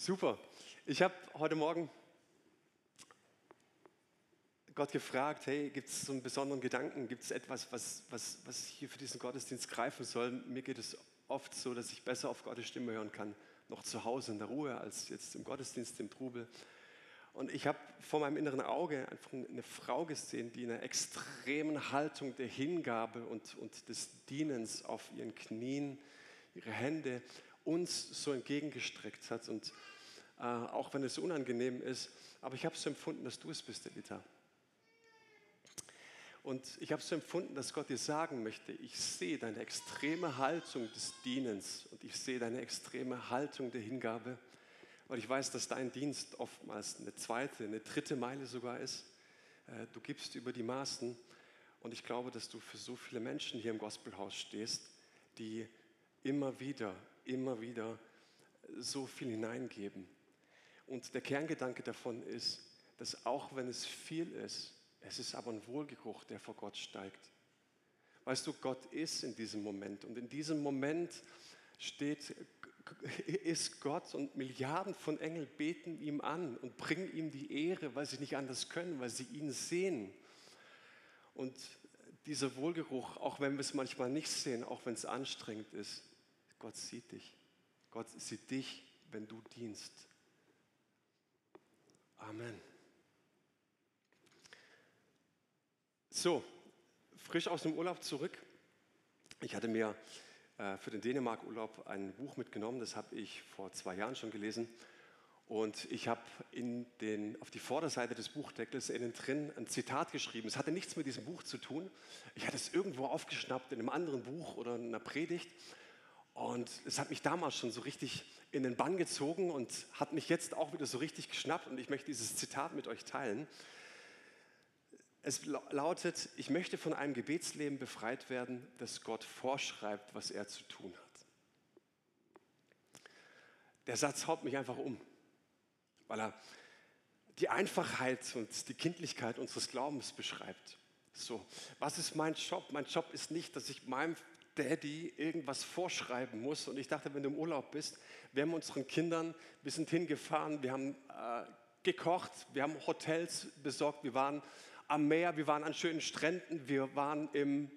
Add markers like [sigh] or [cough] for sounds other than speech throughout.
Super. Ich habe heute Morgen Gott gefragt, hey, gibt es so einen besonderen Gedanken? Gibt es etwas, was, was, was hier für diesen Gottesdienst greifen soll? Mir geht es oft so, dass ich besser auf Gottes Stimme hören kann, noch zu Hause in der Ruhe, als jetzt im Gottesdienst, im Trubel. Und ich habe vor meinem inneren Auge einfach eine Frau gesehen, die in einer extremen Haltung der Hingabe und, und des Dienens auf ihren Knien ihre Hände uns so entgegengestreckt hat. Und äh, auch wenn es unangenehm ist, aber ich habe so empfunden, dass du es bist, Elita. Und ich habe so empfunden, dass Gott dir sagen möchte, ich sehe deine extreme Haltung des Dienens und ich sehe deine extreme Haltung der Hingabe, weil ich weiß, dass dein Dienst oftmals eine zweite, eine dritte Meile sogar ist. Äh, du gibst über die Maßen und ich glaube, dass du für so viele Menschen hier im Gospelhaus stehst, die immer wieder, immer wieder so viel hineingeben. Und der Kerngedanke davon ist, dass auch wenn es viel ist, es ist aber ein Wohlgeruch, der vor Gott steigt. Weißt du, Gott ist in diesem Moment und in diesem Moment steht, ist Gott und Milliarden von Engeln beten ihm an und bringen ihm die Ehre, weil sie nicht anders können, weil sie ihn sehen. Und dieser Wohlgeruch, auch wenn wir es manchmal nicht sehen, auch wenn es anstrengend ist, Gott sieht dich. Gott sieht dich, wenn du dienst. Amen. So, frisch aus dem Urlaub zurück. Ich hatte mir äh, für den Dänemark-Urlaub ein Buch mitgenommen, das habe ich vor zwei Jahren schon gelesen. Und ich habe auf die Vorderseite des Buchdeckels innen drin ein Zitat geschrieben. Es hatte nichts mit diesem Buch zu tun. Ich hatte es irgendwo aufgeschnappt in einem anderen Buch oder in einer Predigt. Und es hat mich damals schon so richtig in den Bann gezogen und hat mich jetzt auch wieder so richtig geschnappt. Und ich möchte dieses Zitat mit euch teilen. Es lautet, ich möchte von einem Gebetsleben befreit werden, das Gott vorschreibt, was er zu tun hat. Der Satz haut mich einfach um, weil er die Einfachheit und die Kindlichkeit unseres Glaubens beschreibt. So, was ist mein Job? Mein Job ist nicht, dass ich meinem Daddy irgendwas vorschreiben muss. Und ich dachte, wenn du im Urlaub bist, wir haben unseren Kindern, wir sind hingefahren, wir haben äh, gekocht, wir haben Hotels besorgt, wir waren am Meer, wir waren an schönen Stränden, wir waren in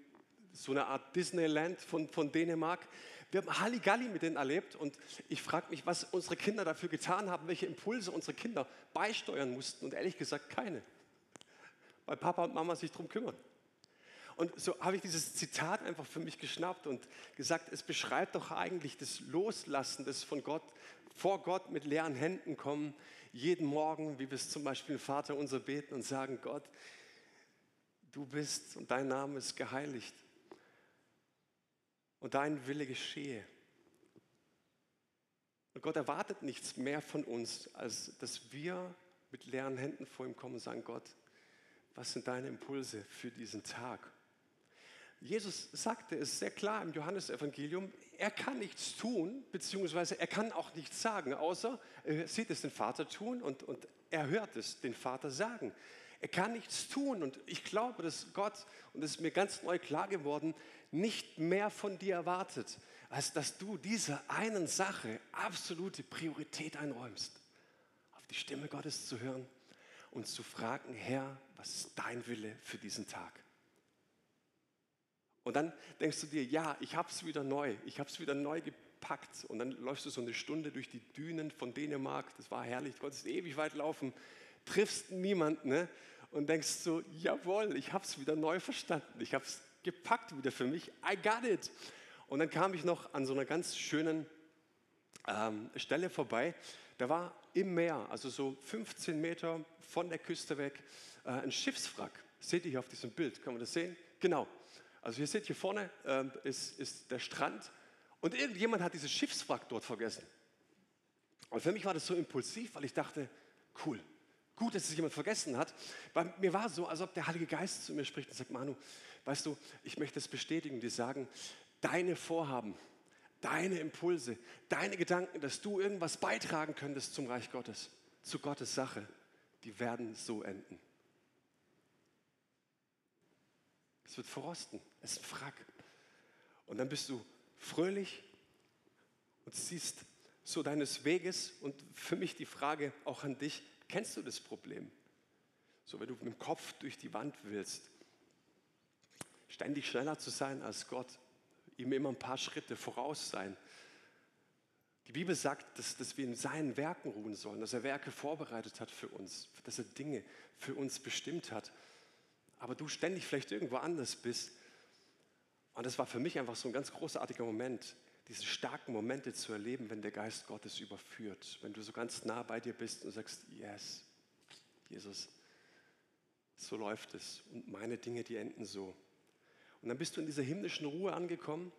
so einer Art Disneyland von, von Dänemark. Wir haben Halligalli mit denen erlebt und ich frage mich, was unsere Kinder dafür getan haben, welche Impulse unsere Kinder beisteuern mussten und ehrlich gesagt keine, weil Papa und Mama sich darum kümmern. Und so habe ich dieses Zitat einfach für mich geschnappt und gesagt, es beschreibt doch eigentlich das Loslassen, das von Gott, vor Gott mit leeren Händen kommen, jeden Morgen, wie wir es zum Beispiel Vater unser beten und sagen, Gott, du bist und dein Name ist geheiligt und dein Wille geschehe. Und Gott erwartet nichts mehr von uns, als dass wir mit leeren Händen vor ihm kommen und sagen, Gott, was sind deine Impulse für diesen Tag? Jesus sagte es sehr klar im Johannesevangelium, er kann nichts tun, beziehungsweise er kann auch nichts sagen, außer er sieht es den Vater tun und, und er hört es den Vater sagen. Er kann nichts tun und ich glaube, dass Gott, und das ist mir ganz neu klar geworden, nicht mehr von dir erwartet, als dass du dieser einen Sache absolute Priorität einräumst, auf die Stimme Gottes zu hören und zu fragen, Herr, was ist dein Wille für diesen Tag? Und dann denkst du dir, ja, ich habe es wieder neu, ich habe es wieder neu gepackt. Und dann läufst du so eine Stunde durch die Dünen von Dänemark, das war herrlich, du konntest ewig weit laufen, triffst niemanden ne? und denkst so, jawohl, ich habe es wieder neu verstanden, ich habe es gepackt wieder für mich, I got it. Und dann kam ich noch an so einer ganz schönen ähm, Stelle vorbei, da war im Meer, also so 15 Meter von der Küste weg, äh, ein Schiffswrack. Seht ihr hier auf diesem Bild, kann man das sehen? Genau, also ihr seht hier vorne ähm, ist, ist der Strand und irgendjemand hat dieses Schiffswrack dort vergessen. Und für mich war das so impulsiv, weil ich dachte, cool, gut, dass es jemand vergessen hat. Bei mir war es so, als ob der Heilige Geist zu mir spricht und sagt, Manu, weißt du, ich möchte es bestätigen, dir sagen, deine Vorhaben, deine Impulse, deine Gedanken, dass du irgendwas beitragen könntest zum Reich Gottes, zu Gottes Sache, die werden so enden. Es wird verrosten. Es ist ein Wrack. Und dann bist du fröhlich und siehst so deines Weges und für mich die Frage auch an dich, kennst du das Problem? So, wenn du mit dem Kopf durch die Wand willst, ständig schneller zu sein als Gott, ihm immer ein paar Schritte voraus sein. Die Bibel sagt, dass, dass wir in seinen Werken ruhen sollen, dass er Werke vorbereitet hat für uns, dass er Dinge für uns bestimmt hat. Aber du ständig vielleicht irgendwo anders bist. Und das war für mich einfach so ein ganz großartiger Moment, diese starken Momente zu erleben, wenn der Geist Gottes überführt. Wenn du so ganz nah bei dir bist und sagst, yes, Jesus, so läuft es. Und meine Dinge, die enden so. Und dann bist du in dieser himmlischen Ruhe angekommen.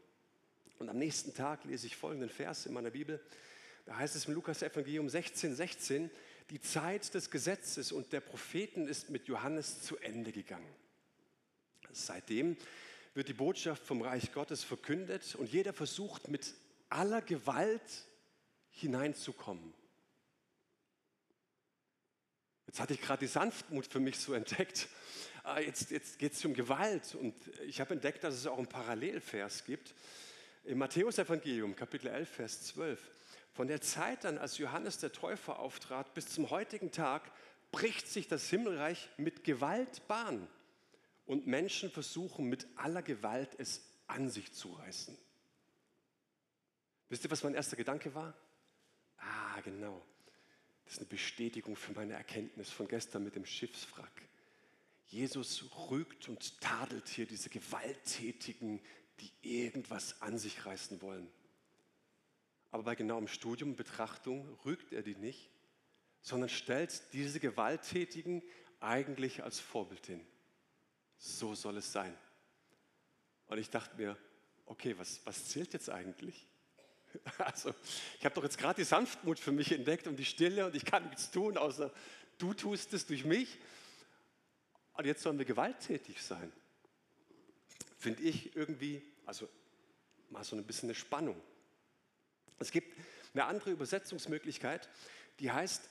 Und am nächsten Tag lese ich folgenden Vers in meiner Bibel. Da heißt es im Lukas Evangelium 16, 16, die Zeit des Gesetzes und der Propheten ist mit Johannes zu Ende gegangen. Seitdem wird die Botschaft vom Reich Gottes verkündet und jeder versucht mit aller Gewalt hineinzukommen. Jetzt hatte ich gerade die Sanftmut für mich so entdeckt. Ah, jetzt, jetzt geht es um Gewalt und ich habe entdeckt, dass es auch einen Parallelvers gibt. Im Matthäusevangelium, Kapitel 11, Vers 12. Von der Zeit an, als Johannes der Täufer auftrat, bis zum heutigen Tag, bricht sich das Himmelreich mit Gewalt Bahn und Menschen versuchen mit aller Gewalt es an sich zu reißen. Wisst ihr, was mein erster Gedanke war? Ah, genau. Das ist eine Bestätigung für meine Erkenntnis von gestern mit dem Schiffswrack. Jesus rügt und tadelt hier diese Gewalttätigen, die irgendwas an sich reißen wollen. Aber bei genauem Studium, und Betrachtung rügt er die nicht, sondern stellt diese Gewalttätigen eigentlich als Vorbild hin. So soll es sein. Und ich dachte mir, okay, was, was zählt jetzt eigentlich? [laughs] Also, ich habe doch jetzt gerade die Sanftmut für mich entdeckt und die Stille und ich kann nichts tun, außer du tust es durch mich. Und jetzt sollen wir gewalttätig sein. Finde ich irgendwie, also mal so ein bisschen eine Spannung. Es gibt eine andere Übersetzungsmöglichkeit, die heißt,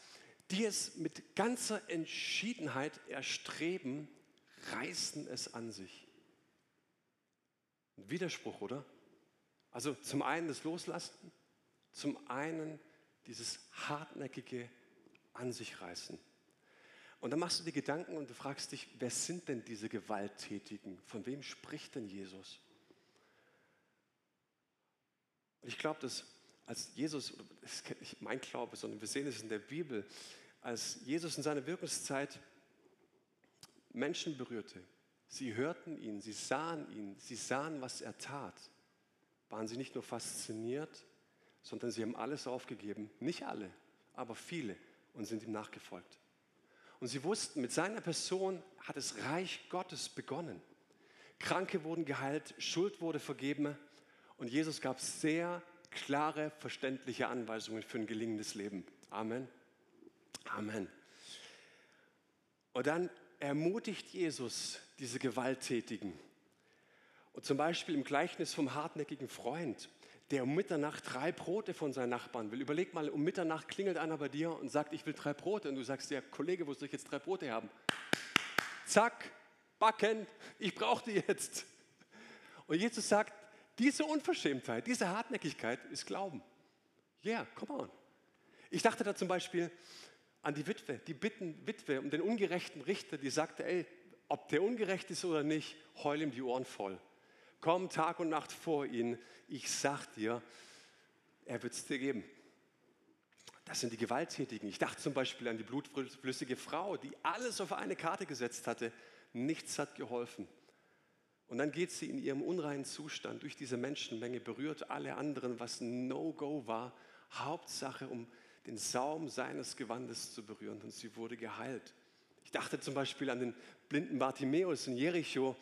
die es mit ganzer Entschiedenheit erstreben, reißen es an sich. Ein Widerspruch, oder? Also zum einen das Loslassen, zum einen dieses hartnäckige an sich reißen. Und dann machst du dir Gedanken und du fragst dich, wer sind denn diese Gewalttätigen? Von wem spricht denn Jesus? Und ich glaube, dass als Jesus, das ist nicht mein Glaube, sondern wir sehen es in der Bibel, als Jesus in seiner Wirkungszeit Menschen berührte, sie hörten ihn, sie sahen ihn, sie sahen, was er tat, waren sie nicht nur fasziniert, sondern sie haben alles aufgegeben. Nicht alle, aber viele und sind ihm nachgefolgt. Und sie wussten, mit seiner Person hat das Reich Gottes begonnen. Kranke wurden geheilt, Schuld wurde vergeben und Jesus gab sehr klare, verständliche Anweisungen für ein gelingendes Leben. Amen. Amen. Und dann ermutigt Jesus diese Gewalttätigen. Und zum Beispiel im Gleichnis vom hartnäckigen Freund, der um Mitternacht drei Brote von seinen Nachbarn will. Überleg mal, um Mitternacht klingelt einer bei dir und sagt, ich will drei Brote. Und du sagst, ja, Kollege, wo soll ich jetzt drei Brote haben? Zack, backen, ich brauche die jetzt. Und Jesus sagt, diese Unverschämtheit, diese Hartnäckigkeit ist Glauben. Yeah, come on. Ich dachte da zum Beispiel, an die Witwe, die bitten Witwe um den ungerechten Richter, die sagte, ey, ob der ungerecht ist oder nicht, heul ihm die Ohren voll. Komm Tag und Nacht vor ihn, ich sag dir, er wird es dir geben. Das sind die Gewalttätigen. Ich dachte zum Beispiel an die blutflüssige Frau, die alles auf eine Karte gesetzt hatte. Nichts hat geholfen. Und dann geht sie in ihrem unreinen Zustand durch diese Menschenmenge, berührt alle anderen, was No-Go war. Hauptsache, um den Saum seines Gewandes zu berühren und sie wurde geheilt. Ich dachte zum Beispiel an den blinden Bartimäus in Jericho.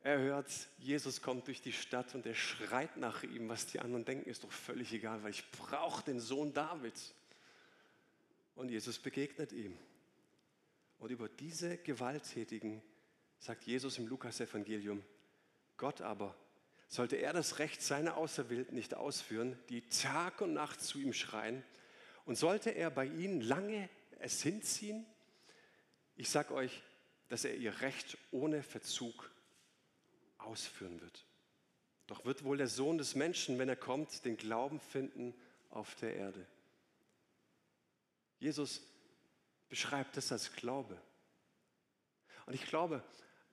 Er hört, Jesus kommt durch die Stadt und er schreit nach ihm. Was die anderen denken, ist doch völlig egal, weil ich brauche den Sohn Davids. Und Jesus begegnet ihm. Und über diese Gewalttätigen sagt Jesus im Lukas-Evangelium, Gott aber, sollte er das Recht seiner Auserwählten nicht ausführen, die Tag und Nacht zu ihm schreien, und sollte er bei ihnen lange es hinziehen, ich sage euch, dass er ihr Recht ohne Verzug ausführen wird. Doch wird wohl der Sohn des Menschen, wenn er kommt, den Glauben finden auf der Erde. Jesus beschreibt das als Glaube. Und ich glaube,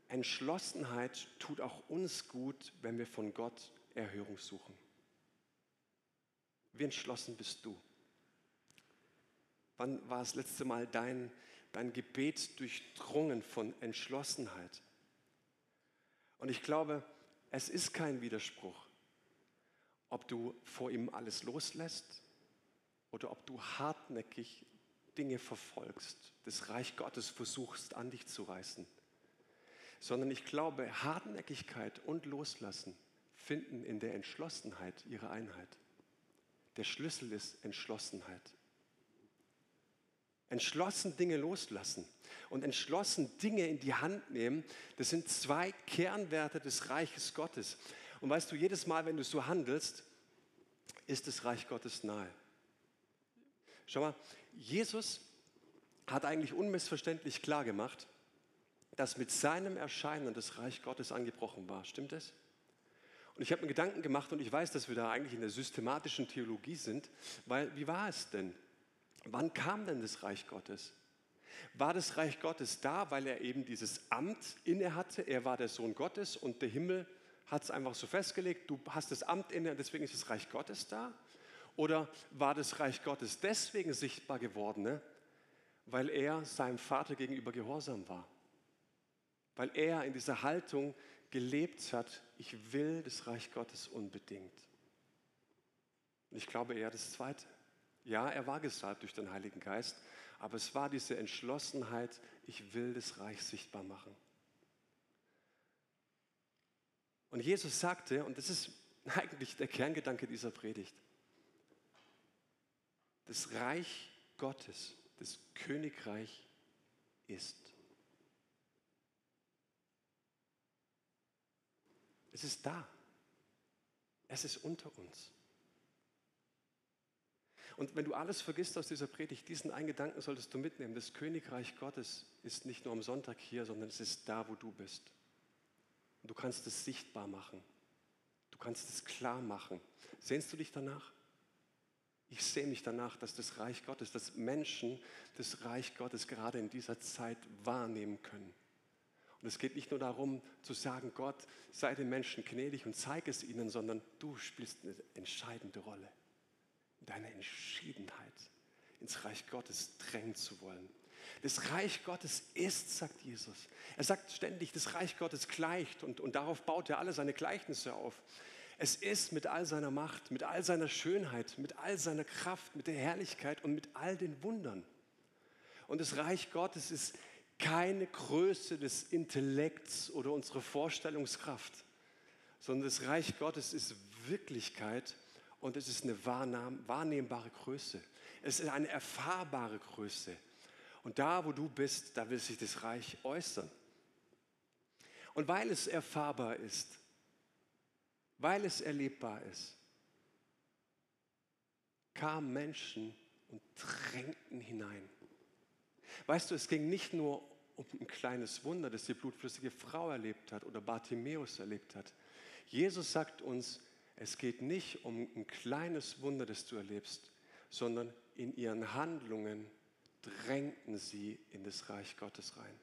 Entschlossenheit tut auch uns gut, wenn wir von Gott Erhörung suchen. Wie entschlossen bist du? Wann war das letzte Mal dein, dein Gebet durchdrungen von Entschlossenheit? Und ich glaube, es ist kein Widerspruch, ob du vor ihm alles loslässt oder ob du hartnäckig Dinge verfolgst, das Reich Gottes versuchst an dich zu reißen. Sondern ich glaube, Hartnäckigkeit und Loslassen finden in der Entschlossenheit ihre Einheit. Der Schlüssel ist Entschlossenheit. Entschlossen Dinge loslassen und entschlossen Dinge in die Hand nehmen, das sind zwei Kernwerte des Reiches Gottes. Und weißt du, jedes Mal, wenn du so handelst, ist das Reich Gottes nahe. Schau mal, Jesus hat eigentlich unmissverständlich klar gemacht, dass mit seinem Erscheinen das Reich Gottes angebrochen war. Stimmt es? Und ich habe mir Gedanken gemacht und ich weiß, dass wir da eigentlich in der systematischen Theologie sind, weil wie war es denn? Wann kam denn das Reich Gottes? War das Reich Gottes da, weil er eben dieses Amt inne hatte? Er war der Sohn Gottes und der Himmel hat es einfach so festgelegt, du hast das Amt inne und deswegen ist das Reich Gottes da? Oder war das Reich Gottes deswegen sichtbar geworden, ne? weil er seinem Vater gegenüber gehorsam war? Weil er in dieser Haltung gelebt hat, ich will das Reich Gottes unbedingt. Und ich glaube eher das Zweite. Ja, er war gesalbt durch den Heiligen Geist, aber es war diese Entschlossenheit, ich will das Reich sichtbar machen. Und Jesus sagte, und das ist [laughs] eigentlich der Kerngedanke dieser Predigt, das Reich Gottes, das Königreich ist. Es ist da. Es ist unter uns. Und wenn du alles vergisst aus dieser Predigt, diesen einen Gedanken solltest du mitnehmen. Das Königreich Gottes ist nicht nur am Sonntag hier, sondern es ist da, wo du bist. Und du kannst es sichtbar machen. Du kannst es klar machen. Sehnst du dich danach? Ich sehe mich danach, dass das Reich Gottes, dass Menschen das Reich Gottes gerade in dieser Zeit wahrnehmen können. Und es geht nicht nur darum zu sagen, Gott, sei den Menschen gnädig und zeige es ihnen, sondern du spielst eine entscheidende Rolle. Deine Entschiedenheit, ins Reich Gottes drängen zu wollen. Das Reich Gottes ist, sagt Jesus. Er sagt ständig, das Reich Gottes gleicht und, und darauf baut er alle seine Gleichnisse auf. Es ist mit all seiner Macht, mit all seiner Schönheit, mit all seiner Kraft, mit der Herrlichkeit und mit all den Wundern. Und das Reich Gottes ist keine Größe des Intellekts oder unserer Vorstellungskraft, sondern das Reich Gottes ist Wirklichkeit und es ist eine wahrnehmbare Größe. Es ist eine erfahrbare Größe. Und da, wo du bist, da will sich das Reich äußern. Und weil es erfahrbar ist, weil es erlebbar ist, kamen Menschen und drängten hinein. Weißt du, es ging nicht nur um ein kleines Wunder, das die blutflüssige Frau erlebt hat oder Bartimäus erlebt hat. Jesus sagt uns, es geht nicht um ein kleines Wunder, das du erlebst, sondern in ihren Handlungen drängten sie in das Reich Gottes rein.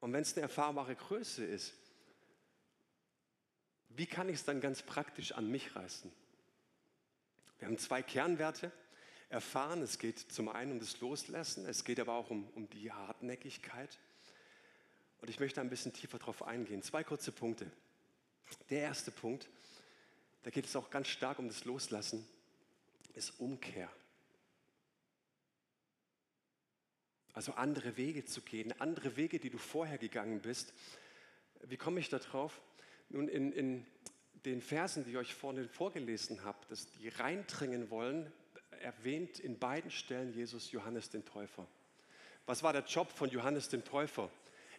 Und wenn es eine erfahrbare Größe ist, wie kann ich es dann ganz praktisch an mich reißen? Wir haben zwei Kernwerte erfahren. Es geht zum einen um das Loslassen, es geht aber auch um, um die Hartnäckigkeit. Und ich möchte ein bisschen tiefer darauf eingehen. Zwei kurze Punkte. Der erste Punkt, da geht es auch ganz stark um das Loslassen, ist Umkehr. Also andere Wege zu gehen, andere Wege, die du vorher gegangen bist. Wie komme ich da drauf? Nun, in, in den Versen, die ich euch vorhin vorgelesen habe, dass die reindringen wollen, erwähnt in beiden Stellen Jesus Johannes den Täufer. Was war der Job von Johannes dem Täufer?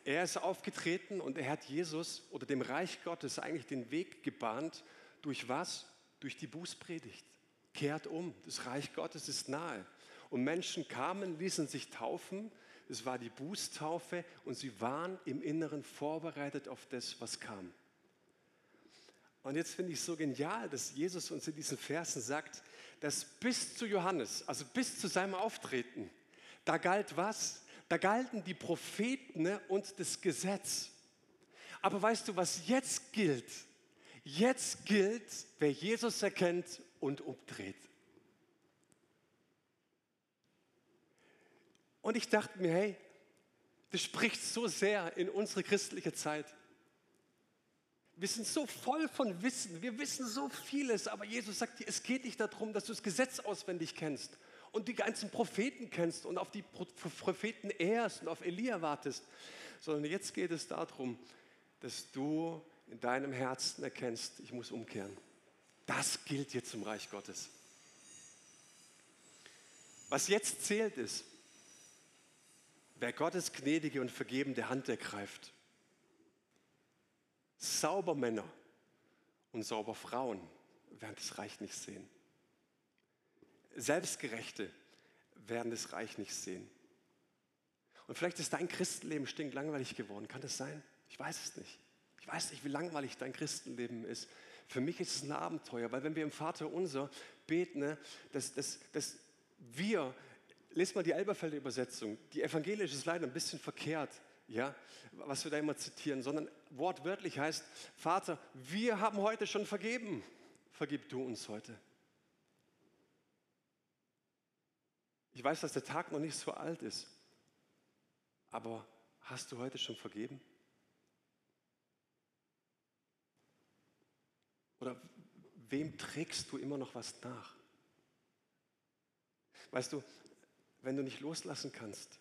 Er ist aufgetreten und er hat Jesus oder dem Reich Gottes eigentlich den Weg gebahnt. Durch was? Durch die Bußpredigt. Kehrt um, das Reich Gottes ist nahe. Und Menschen kamen, ließen sich taufen. Es war die Bußtaufe und sie waren im Inneren vorbereitet auf das, was kam. Und jetzt finde ich es so genial, dass Jesus uns in diesen Versen sagt, dass bis zu Johannes, also bis zu seinem Auftreten, da galt was? Da galten die Propheten ne, und das Gesetz. Aber weißt du, was jetzt gilt? Jetzt gilt, wer Jesus erkennt und umdreht. Und ich dachte mir, hey, das spricht so sehr in unsere christliche Zeit. Wir sind so voll von Wissen, wir wissen so vieles, aber Jesus sagt dir, es geht nicht darum, dass du das Gesetz auswendig kennst und die ganzen Propheten kennst und auf die Propheten ehrst und auf Elia wartest, sondern jetzt geht es darum, dass du in deinem Herzen erkennst, ich muss umkehren. Das gilt jetzt im Reich Gottes. Was jetzt zählt ist, wer Gottes gnädige und vergebende Hand ergreift. Saubermänner und Sauberfrauen werden das Reich nicht sehen. Selbstgerechte werden das Reich nicht sehen. Und vielleicht ist dein Christenleben stinklangweilig geworden. Kann das sein? Ich weiß es nicht. Ich weiß nicht, wie langweilig dein Christenleben ist. Für mich ist es ein Abenteuer, weil wenn wir im Vater unser beten, ne, dass, dass, dass wir, lest mal die Elberfelder Übersetzung, die evangelische ist leider ein bisschen verkehrt, ja, was wir da immer zitieren, sondern wortwörtlich heißt, Vater, wir haben heute schon vergeben, vergib du uns heute. Ich weiß, dass der Tag noch nicht so alt ist, aber hast du heute schon vergeben? Oder wem trägst du immer noch was nach? Weißt du, wenn du nicht loslassen kannst,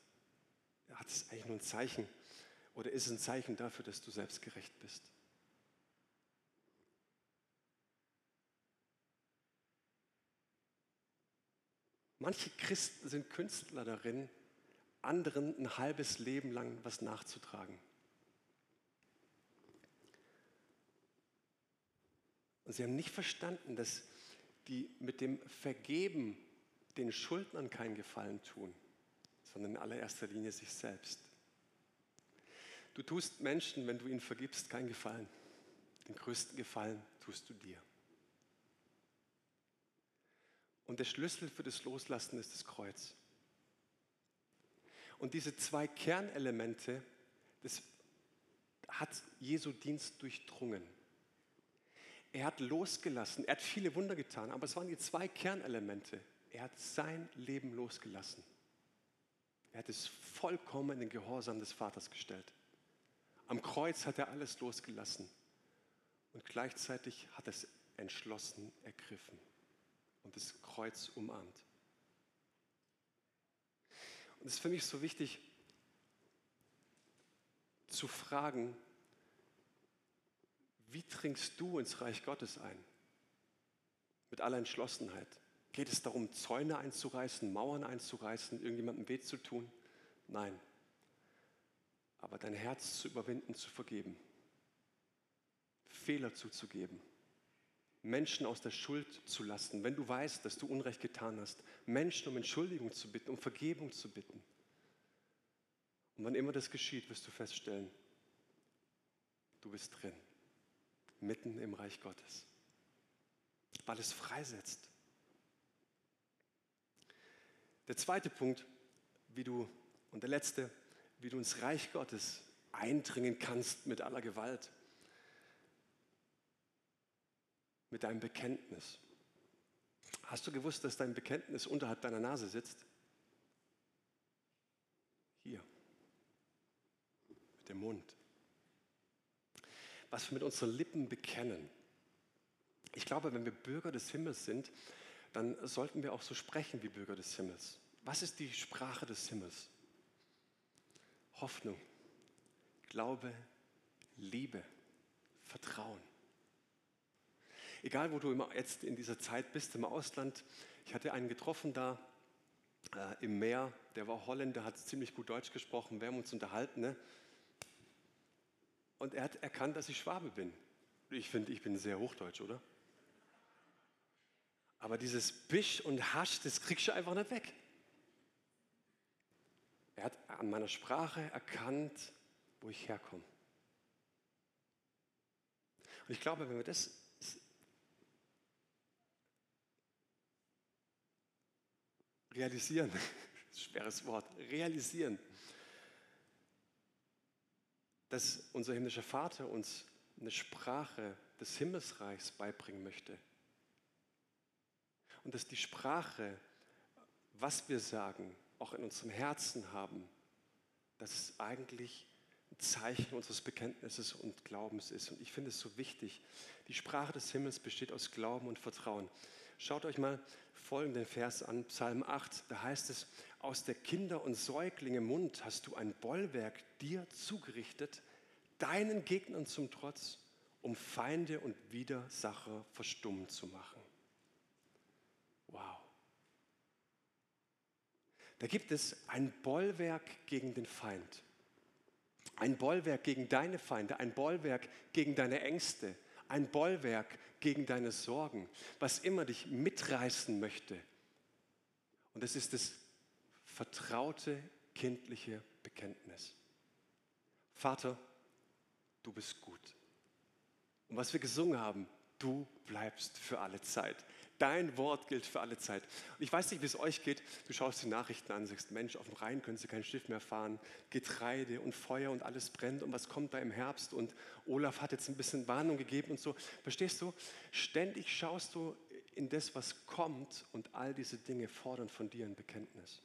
hat es eigentlich nur ein Zeichen oder ist es ein Zeichen dafür, dass du selbstgerecht bist. Manche Christen sind Künstler darin, anderen ein halbes Leben lang was nachzutragen. Und sie haben nicht verstanden, dass die mit dem Vergeben den Schuldnern keinen Gefallen tun, sondern in allererster Linie sich selbst. Du tust Menschen, wenn du ihnen vergibst, keinen Gefallen. Den größten Gefallen tust du dir. Und der Schlüssel für das Loslassen ist das Kreuz. Und diese zwei Kernelemente, das hat Jesu Dienst durchdrungen. Er hat losgelassen, er hat viele Wunder getan, aber es waren die zwei Kernelemente. Er hat sein Leben losgelassen. Er hat es vollkommen in den Gehorsam des Vaters gestellt. Am Kreuz hat er alles losgelassen und gleichzeitig hat er es entschlossen ergriffen und das Kreuz umarmt. Und es ist für mich so wichtig zu fragen, wie dringst du ins Reich Gottes ein? Mit aller Entschlossenheit. Geht es darum, Zäune einzureißen, Mauern einzureißen, irgendjemandem weh zu tun? Nein. Aber dein Herz zu überwinden, zu vergeben. Fehler zuzugeben. Menschen aus der Schuld zu lassen, wenn du weißt, dass du Unrecht getan hast. Menschen um Entschuldigung zu bitten, um Vergebung zu bitten. Und wann immer das geschieht, wirst du feststellen, du bist drin mitten im Reich Gottes, weil es freisetzt. Der zweite Punkt, wie du, und der letzte, wie du ins Reich Gottes eindringen kannst mit aller Gewalt, mit deinem Bekenntnis. Hast du gewusst, dass dein Bekenntnis unterhalb deiner Nase sitzt? Hier, mit dem Mund was wir mit unseren Lippen bekennen. Ich glaube, wenn wir Bürger des Himmels sind, dann sollten wir auch so sprechen wie Bürger des Himmels. Was ist die Sprache des Himmels? Hoffnung, Glaube, Liebe, Vertrauen. Egal, wo du jetzt in dieser Zeit bist, im Ausland. Ich hatte einen getroffen da äh, im Meer, der war Holländer, hat ziemlich gut Deutsch gesprochen. Wir haben uns unterhalten. Ne? Und er hat erkannt, dass ich Schwabe bin. Ich finde, ich bin sehr hochdeutsch, oder? Aber dieses Bisch und Hasch, das kriegst du einfach nicht weg. Er hat an meiner Sprache erkannt, wo ich herkomme. Und ich glaube, wenn wir das realisieren, [laughs] schweres Wort, realisieren, dass unser himmlischer Vater uns eine Sprache des Himmelsreichs beibringen möchte, und dass die Sprache, was wir sagen, auch in unserem Herzen haben, dass es eigentlich ein Zeichen unseres Bekenntnisses und Glaubens ist. Und ich finde es so wichtig. Die Sprache des Himmels besteht aus Glauben und Vertrauen. Schaut euch mal folgenden Vers an, Psalm 8. Da heißt es, aus der Kinder- und Säuglinge Mund hast du ein Bollwerk dir zugerichtet, deinen Gegnern zum Trotz, um Feinde und Widersacher verstummen zu machen. Wow. Da gibt es ein Bollwerk gegen den Feind. Ein Bollwerk gegen deine Feinde, ein Bollwerk gegen deine Ängste, ein Bollwerk gegen deine Sorgen, was immer dich mitreißen möchte. Und es ist das vertraute kindliche Bekenntnis. Vater, du bist gut. Und was wir gesungen haben, du bleibst für alle Zeit. Dein Wort gilt für alle Zeit. Und ich weiß nicht, wie es euch geht. Du schaust die Nachrichten an, sagst, Mensch, auf dem Rhein können sie kein Schiff mehr fahren. Getreide und Feuer und alles brennt. Und was kommt da im Herbst? Und Olaf hat jetzt ein bisschen Warnung gegeben und so. Verstehst du? Ständig schaust du in das, was kommt. Und all diese Dinge fordern von dir ein Bekenntnis.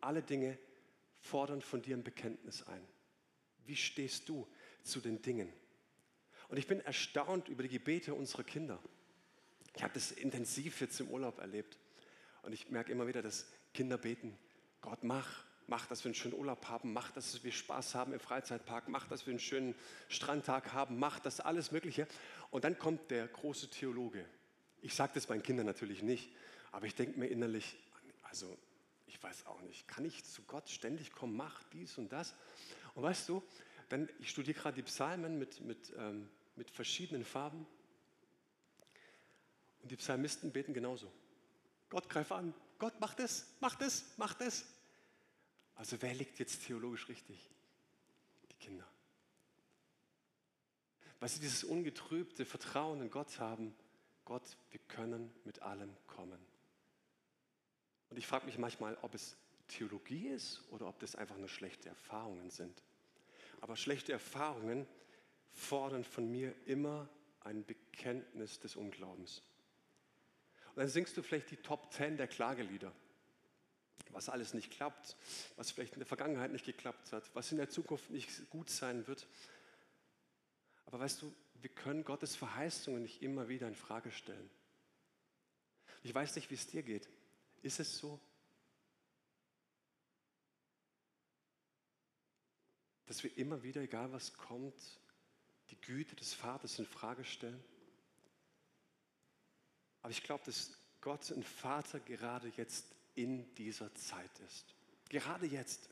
Alle Dinge fordern von dir ein Bekenntnis ein. Wie stehst du zu den Dingen? Und ich bin erstaunt über die Gebete unserer Kinder. Ich habe das intensiv jetzt im Urlaub erlebt. Und ich merke immer wieder, dass Kinder beten, Gott mach, mach, dass wir einen schönen Urlaub haben, mach, dass wir Spaß haben im Freizeitpark, mach, dass wir einen schönen Strandtag haben, mach das alles Mögliche. Und dann kommt der große Theologe. Ich sage das meinen Kindern natürlich nicht, aber ich denke mir innerlich, also ich weiß auch nicht, kann ich zu Gott ständig kommen, mach dies und das? Und weißt du, dann, ich studiere gerade die Psalmen mit, mit, ähm, mit verschiedenen Farben und die Psalmisten beten genauso. Gott greif an. Gott macht es, macht es, macht es. Also wer liegt jetzt theologisch richtig? Die Kinder. Weil sie dieses ungetrübte Vertrauen in Gott haben. Gott, wir können mit allem kommen. Und ich frage mich manchmal, ob es Theologie ist oder ob das einfach nur schlechte Erfahrungen sind. Aber schlechte Erfahrungen fordern von mir immer ein Bekenntnis des Unglaubens. Und dann singst du vielleicht die Top 10 der Klagelieder. Was alles nicht klappt, was vielleicht in der Vergangenheit nicht geklappt hat, was in der Zukunft nicht gut sein wird. Aber weißt du, wir können Gottes Verheißungen nicht immer wieder in Frage stellen. Ich weiß nicht, wie es dir geht. Ist es so? Dass wir immer wieder, egal was kommt, die Güte des Vaters in Frage stellen? Aber ich glaube, dass Gott ein Vater gerade jetzt in dieser Zeit ist. Gerade jetzt.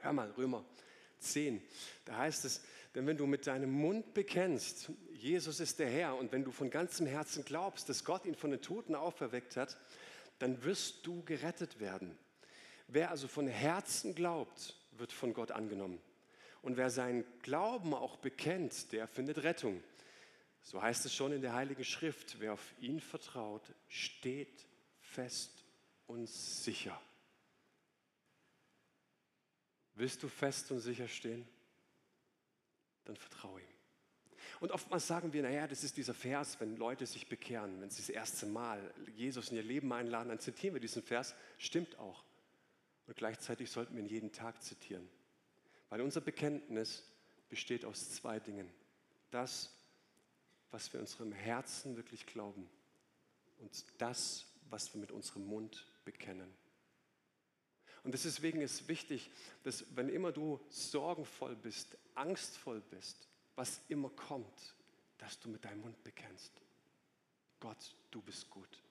Hör mal, Römer 10, da heißt es, denn wenn du mit deinem Mund bekennst, Jesus ist der Herr, und wenn du von ganzem Herzen glaubst, dass Gott ihn von den Toten auferweckt hat, dann wirst du gerettet werden. Wer also von Herzen glaubt, wird von Gott angenommen. Und wer seinen Glauben auch bekennt, der findet Rettung. So heißt es schon in der Heiligen Schrift, wer auf ihn vertraut, steht fest und sicher. Willst du fest und sicher stehen? Dann vertraue ihm. Und oftmals sagen wir, naja, das ist dieser Vers, wenn Leute sich bekehren, wenn sie das erste Mal Jesus in ihr Leben einladen, dann zitieren wir diesen Vers. Stimmt auch. Und gleichzeitig sollten wir ihn jeden Tag zitieren. Weil unser Bekenntnis besteht aus zwei Dingen. Das, was wir unserem Herzen wirklich glauben und das, was wir mit unserem Mund bekennen. Und deswegen ist wichtig, dass wenn immer du sorgenvoll bist, angstvoll bist, was immer kommt, dass du mit deinem Mund bekennst. Gott, du bist gut.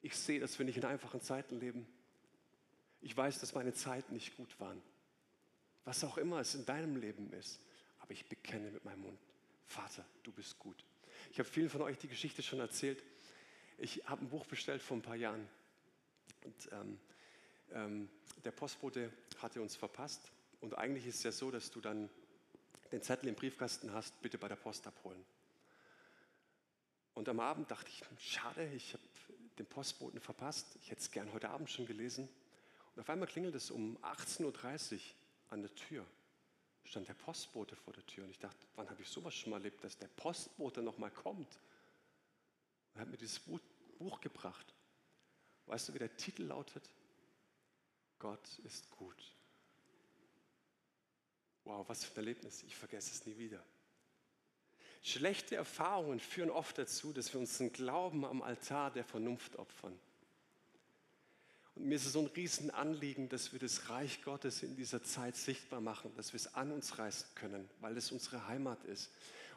Ich sehe, dass wir nicht in einfachen Zeiten leben. Ich weiß, dass meine Zeiten nicht gut waren. Was auch immer es in deinem Leben ist. Aber ich bekenne mit meinem Mund. Vater, du bist gut. Ich habe vielen von euch die Geschichte schon erzählt. Ich habe ein Buch bestellt vor ein paar Jahren. Und ähm, ähm, der Postbote hatte uns verpasst. Und eigentlich ist es ja so, dass du dann den Zettel im Briefkasten hast, bitte bei der Post abholen. Und am Abend dachte ich, schade, ich habe den Postboten verpasst. Ich hätte es gern heute Abend schon gelesen. Und auf einmal klingelt es um 18.30 Uhr an der Tür. Stand der Postbote vor der Tür und ich dachte, wann habe ich sowas schon mal erlebt, dass der Postbote noch mal kommt? Er hat mir dieses Buch, Buch gebracht. Weißt du, wie der Titel lautet? Gott ist gut. Wow, was für ein Erlebnis. Ich vergesse es nie wieder. Schlechte Erfahrungen führen oft dazu, dass wir unseren Glauben am Altar der Vernunft opfern. Mir ist es so ein Riesenanliegen, dass wir das Reich Gottes in dieser Zeit sichtbar machen, dass wir es an uns reißen können, weil es unsere Heimat ist.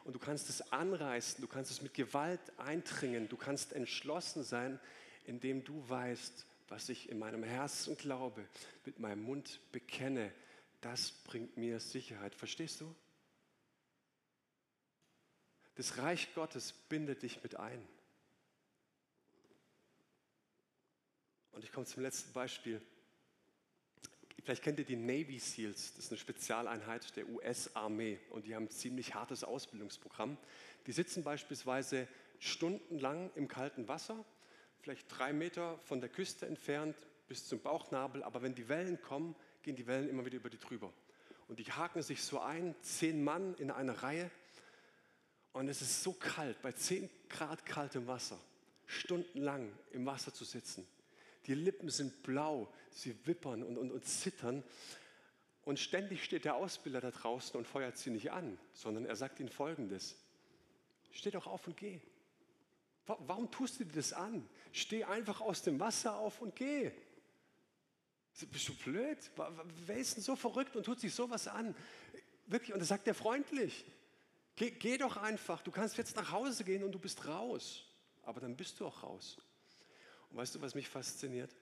Und du kannst es anreißen, du kannst es mit Gewalt eindringen, du kannst entschlossen sein, indem du weißt, was ich in meinem Herzen glaube, mit meinem Mund bekenne, das bringt mir Sicherheit. Verstehst du? Das Reich Gottes bindet dich mit ein. Und ich komme zum letzten Beispiel. Vielleicht kennt ihr die Navy SEALs, das ist eine Spezialeinheit der US-Armee und die haben ein ziemlich hartes Ausbildungsprogramm. Die sitzen beispielsweise stundenlang im kalten Wasser, vielleicht drei Meter von der Küste entfernt bis zum Bauchnabel, aber wenn die Wellen kommen, gehen die Wellen immer wieder über die drüber. Und die haken sich so ein, zehn Mann in einer Reihe und es ist so kalt, bei 10 Grad kaltem Wasser, stundenlang im Wasser zu sitzen. Die Lippen sind blau, sie wippern und, und, und zittern. Und ständig steht der Ausbilder da draußen und feuert sie nicht an, sondern er sagt ihnen Folgendes. Steh doch auf und geh. Warum tust du dir das an? Steh einfach aus dem Wasser auf und geh. Bist du blöd? Wer ist denn so verrückt und tut sich sowas an? Wirklich, und das sagt er freundlich. Geh, geh doch einfach. Du kannst jetzt nach Hause gehen und du bist raus. Aber dann bist du auch raus. Weißt du, was mich fasziniert?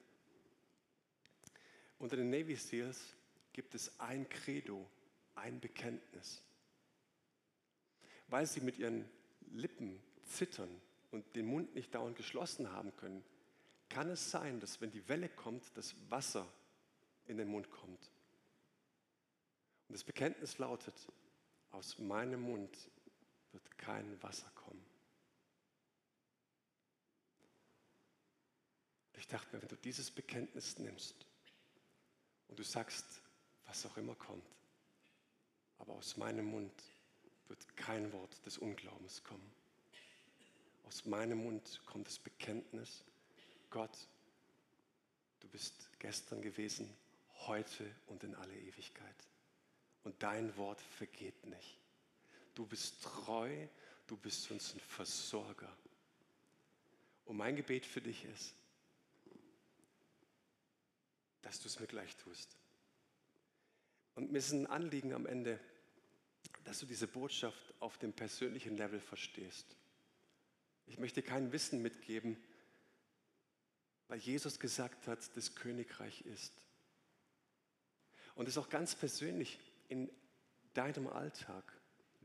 Unter den Navy SEALs gibt es ein Credo, ein Bekenntnis. Weil sie mit ihren Lippen zittern und den Mund nicht dauernd geschlossen haben können, kann es sein, dass wenn die Welle kommt, das Wasser in den Mund kommt. Und das Bekenntnis lautet, aus meinem Mund wird kein Wasser kommen. Ich dachte mir, wenn du dieses Bekenntnis nimmst und du sagst, was auch immer kommt, aber aus meinem Mund wird kein Wort des Unglaubens kommen. Aus meinem Mund kommt das Bekenntnis, Gott, du bist gestern gewesen, heute und in alle Ewigkeit und dein Wort vergeht nicht. Du bist treu, du bist uns ein Versorger. Und mein Gebet für dich ist, dass du es mir gleich tust. Und mir ist ein Anliegen am Ende, dass du diese Botschaft auf dem persönlichen Level verstehst. Ich möchte kein Wissen mitgeben, weil Jesus gesagt hat, das Königreich ist. Und es ist auch ganz persönlich in deinem Alltag,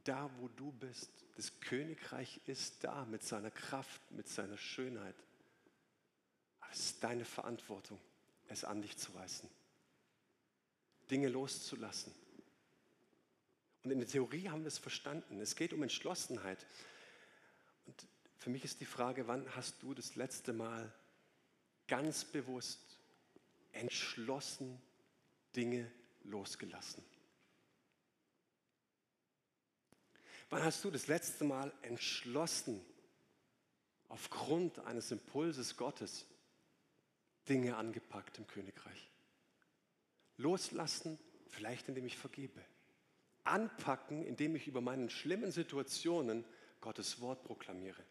da wo du bist. Das Königreich ist da mit seiner Kraft, mit seiner Schönheit. Aber es ist deine Verantwortung, es an dich zu reißen, Dinge loszulassen. Und in der Theorie haben wir es verstanden. Es geht um Entschlossenheit. Und für mich ist die Frage, wann hast du das letzte Mal ganz bewusst entschlossen Dinge losgelassen? Wann hast du das letzte Mal entschlossen, aufgrund eines Impulses Gottes Dinge angepackt im Königreich? Loslassen, vielleicht indem ich vergebe. Anpacken, indem ich über meinen schlimmen Situationen Gottes Wort proklamiere.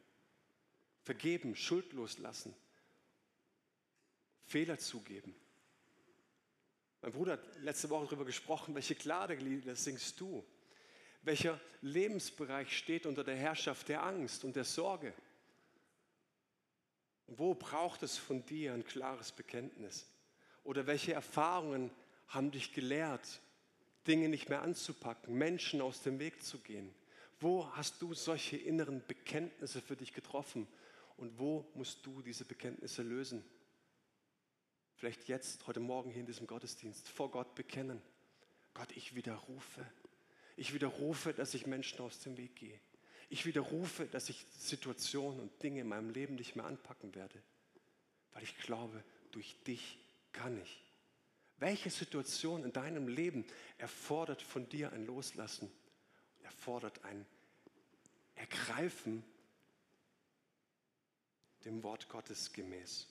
Vergeben, schuldlos lassen. Fehler zugeben. Mein Bruder hat letzte Woche darüber gesprochen, welche Klageglieder singst du? Welcher Lebensbereich steht unter der Herrschaft der Angst und der Sorge? Wo braucht es von dir ein klares Bekenntnis? Oder welche Erfahrungen haben dich gelehrt, Dinge nicht mehr anzupacken, Menschen aus dem Weg zu gehen? Wo hast du solche inneren Bekenntnisse für dich getroffen? Und wo musst du diese Bekenntnisse lösen? Vielleicht jetzt, heute Morgen hier in diesem Gottesdienst, vor Gott bekennen. Gott, ich widerrufe ich widerrufe, dass ich Menschen aus dem Weg gehe. Ich widerrufe, dass ich Situationen und Dinge in meinem Leben nicht mehr anpacken werde. weil ich glaube, durch dich kann ich. Welche Situation in deinem Leben erfordert von dir ein Loslassen, erfordert ein Ergreifen dem Wort Gottes gemäß?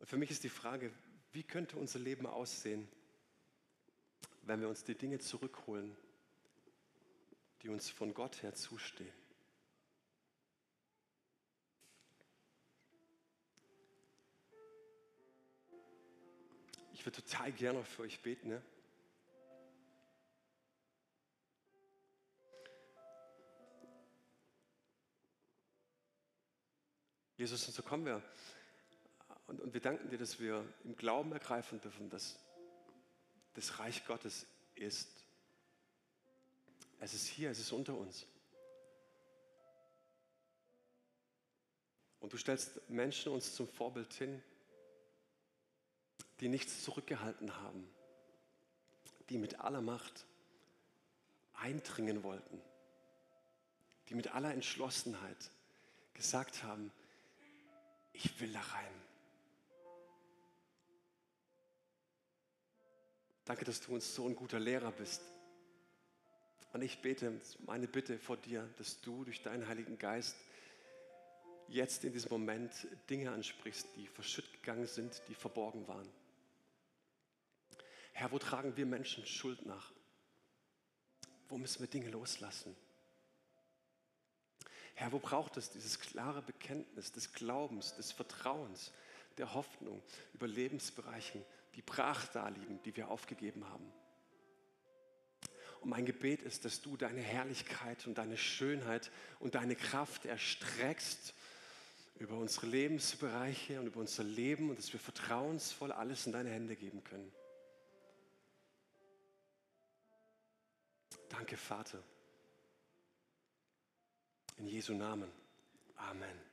Und für mich ist die Frage, wie könnte unser Leben aussehen, wenn wir uns die Dinge zurückholen, die uns von Gott her zustehen? Ich würde total gerne für euch beten. Ne? Jesus, und so kommen wir. Und, und wir danken dir, dass wir im Glauben ergreifen dürfen, dass das Reich Gottes ist. Es ist hier, es ist unter uns. Und du stellst Menschen uns zum Vorbild hin, die nichts zurückgehalten haben, die mit aller Macht eindringen wollten, die mit aller Entschlossenheit gesagt haben, ich will da rein. Danke, dass du uns so ein guter Lehrer bist. Und ich bete, meine Bitte vor dir, dass du durch deinen Heiligen Geist jetzt in diesem Moment Dinge ansprichst, die verschütt gegangen sind, die verborgen waren. Herr, wo tragen wir Menschen Schuld nach? Wo müssen wir Dinge loslassen? Herr, wo braucht es dieses klare Bekenntnis des Glaubens, des Vertrauens, der Hoffnung über Lebensbereichen, die brach da liegen, die wir aufgegeben haben? Und mein Gebet ist, dass du deine Herrlichkeit und deine Schönheit und deine Kraft erstreckst über unsere Lebensbereiche und über unser Leben und dass wir vertrauensvoll alles in deine Hände geben können. Danke, Vater. In Jesu Namen. Amen.